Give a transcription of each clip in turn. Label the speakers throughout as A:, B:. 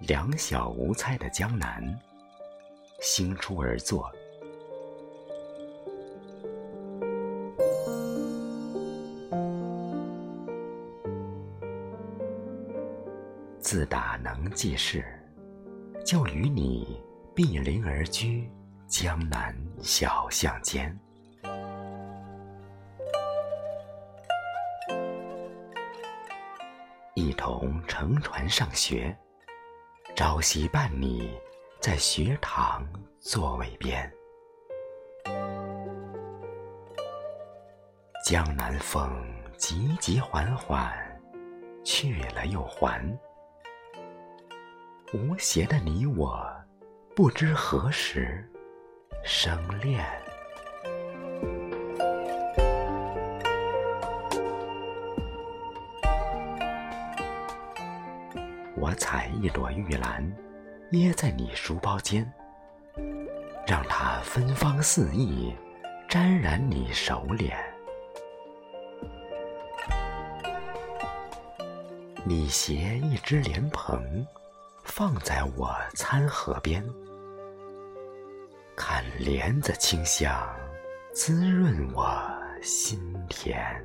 A: 两小无猜的江南，兴出而作。自打能记事，就与你并邻而居江南小巷间，一同乘船上学。朝夕伴你，在学堂座位边。江南风急急缓缓，去了又还。无邪的你我，不知何时生恋。我采一朵玉兰，掖在你书包间，让它芬芳四溢，沾染你手脸。你携一只莲蓬，放在我餐盒边，看莲子清香，滋润我心田。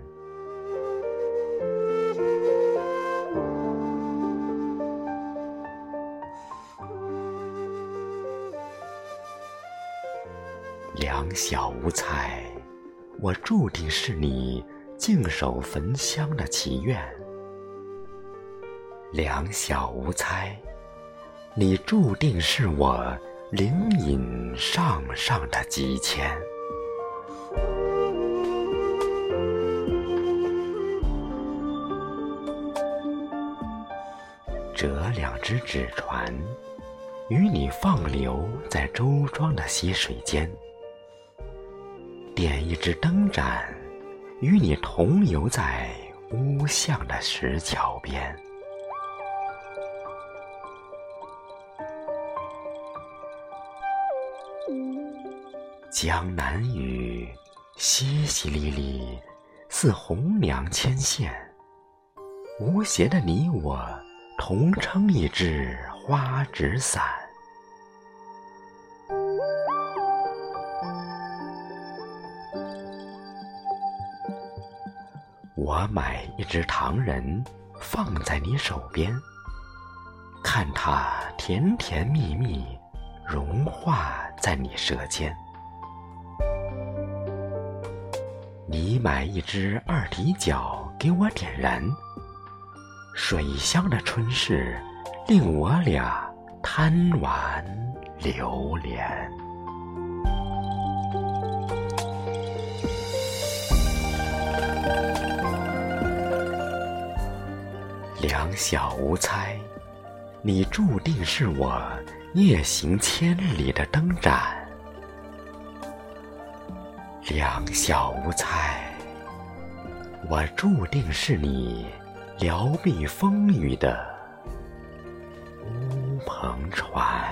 A: 两小无猜，我注定是你静守焚香的祈愿；两小无猜，你注定是我灵隐上上的急迁。折两只纸船，与你放流在周庄的溪水间。点一支灯盏，与你同游在乌巷的石桥边。江南雨淅淅沥沥，似红娘牵线。无邪的你我，同撑一支花纸伞。我买一只糖人，放在你手边，看它甜甜蜜蜜，融化在你舌尖。你买一只二踢脚给我点燃，水乡的春事，令我俩贪玩流连。两小无猜，你注定是我夜行千里的灯盏；两小无猜，我注定是你撩避风雨的乌篷船。